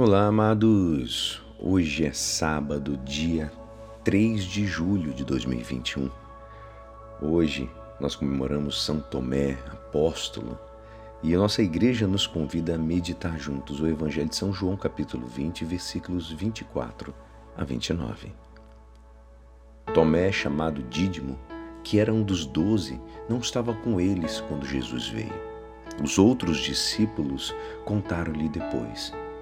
Olá, amados! Hoje é sábado, dia 3 de julho de 2021. Hoje nós comemoramos São Tomé, apóstolo, e a nossa igreja nos convida a meditar juntos o Evangelho de São João, capítulo 20, versículos 24 a 29. Tomé, chamado Dídimo, que era um dos doze, não estava com eles quando Jesus veio. Os outros discípulos contaram-lhe depois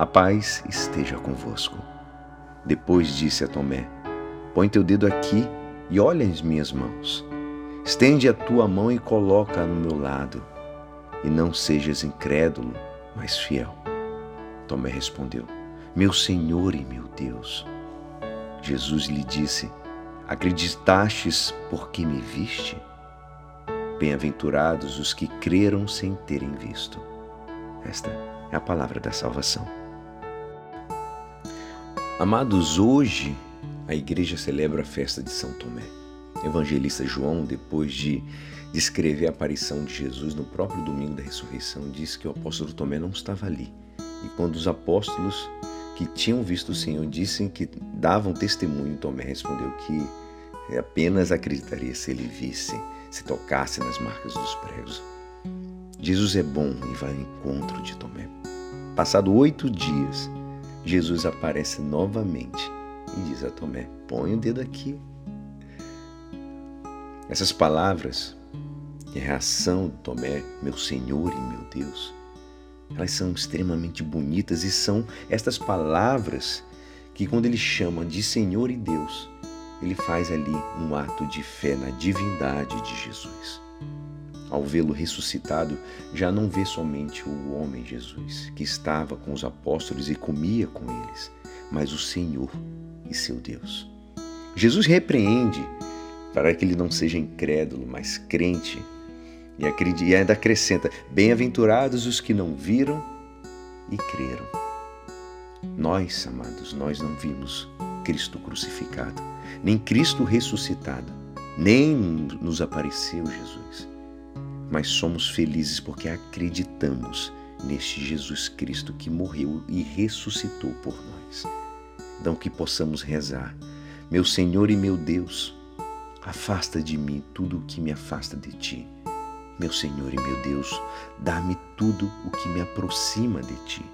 a paz esteja convosco. Depois disse a Tomé: Põe teu dedo aqui e olha as minhas mãos. Estende a tua mão e coloca no meu lado. E não sejas incrédulo, mas fiel. Tomé respondeu: Meu Senhor e meu Deus. Jesus lhe disse: Acreditastes porque me viste? Bem-aventurados os que creram sem terem visto. Esta é a palavra da salvação. Amados, hoje a igreja celebra a festa de São Tomé. Evangelista João, depois de descrever a aparição de Jesus no próprio domingo da ressurreição, disse que o apóstolo Tomé não estava ali. E quando os apóstolos que tinham visto o Senhor dissem que davam testemunho, Tomé respondeu que apenas acreditaria se ele visse, se tocasse nas marcas dos pregos. Jesus é bom e vai ao encontro de Tomé. Passado oito dias, Jesus aparece novamente e diz a Tomé: põe o dedo aqui. Essas palavras e a reação de Tomé, meu Senhor e meu Deus, elas são extremamente bonitas e são estas palavras que, quando ele chama de Senhor e Deus, ele faz ali um ato de fé na divindade de Jesus. Ao vê-lo ressuscitado, já não vê somente o homem Jesus, que estava com os apóstolos e comia com eles, mas o Senhor e seu Deus. Jesus repreende para que ele não seja incrédulo, mas crente, e ainda acrescenta: Bem-aventurados os que não viram e creram. Nós, amados, nós não vimos Cristo crucificado, nem Cristo ressuscitado, nem nos apareceu Jesus mas somos felizes porque acreditamos neste Jesus Cristo que morreu e ressuscitou por nós. Então que possamos rezar, meu Senhor e meu Deus, afasta de mim tudo o que me afasta de ti. Meu Senhor e meu Deus, dá-me tudo o que me aproxima de ti.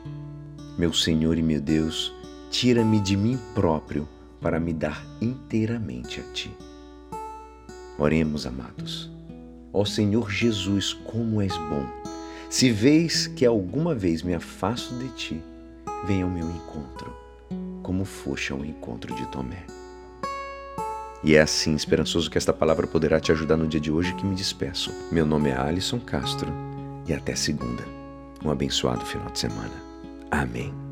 Meu Senhor e meu Deus, tira-me de mim próprio para me dar inteiramente a ti. Oremos, amados. Ó Senhor Jesus, como és bom! Se vês que alguma vez me afasto de ti, venha ao meu encontro, como foste ao encontro de Tomé. E é assim, esperançoso que esta palavra poderá te ajudar no dia de hoje que me despeço. Meu nome é Alisson Castro e até segunda. Um abençoado final de semana. Amém.